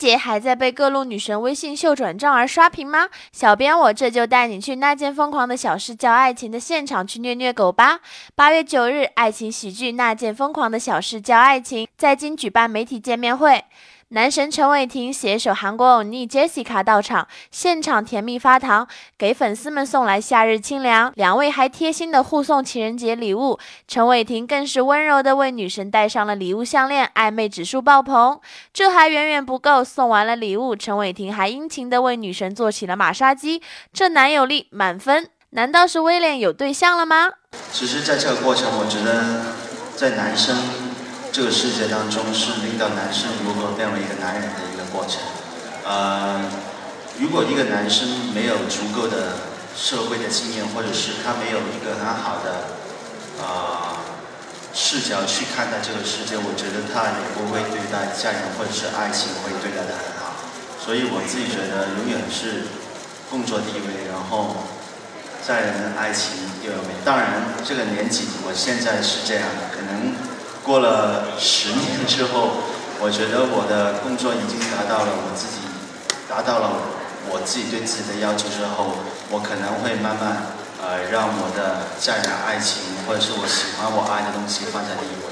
姐还在被各路女神微信秀转账而刷屏吗？小编我这就带你去那件疯狂的小事叫爱情的现场去虐虐狗吧！八月九日，爱情喜剧《那件疯狂的小事叫爱情》在京举办媒体见面会。男神陈伟霆携手韩国欧尼 Jessica 到场，现场甜蜜发糖，给粉丝们送来夏日清凉。两位还贴心的互送情人节礼物，陈伟霆更是温柔的为女神戴上了礼物项链，暧昧指数爆棚。这还远远不够，送完了礼物，陈伟霆还殷勤的为女神做起了马杀鸡，这男友力满分。难道是威廉有对象了吗？其实，在这个过程，我觉得在男生。这个世界当中是令到男生如何变为一个男人的一个过程。呃，如果一个男生没有足够的社会的经验，或者是他没有一个很好的啊视角去看待这个世界，我觉得他也不会对待家人或者是爱情会对待的很好。所以我自己觉得，永远是工作第一位，然后家人、爱情第二位。当然，这个年纪我现在是这样的，可能。过了十年之后，我觉得我的工作已经达到了我自己，达到了我自己对自己的要求之后，我可能会慢慢呃让我的家人、爱情或者是我喜欢我爱的东西放在第一位。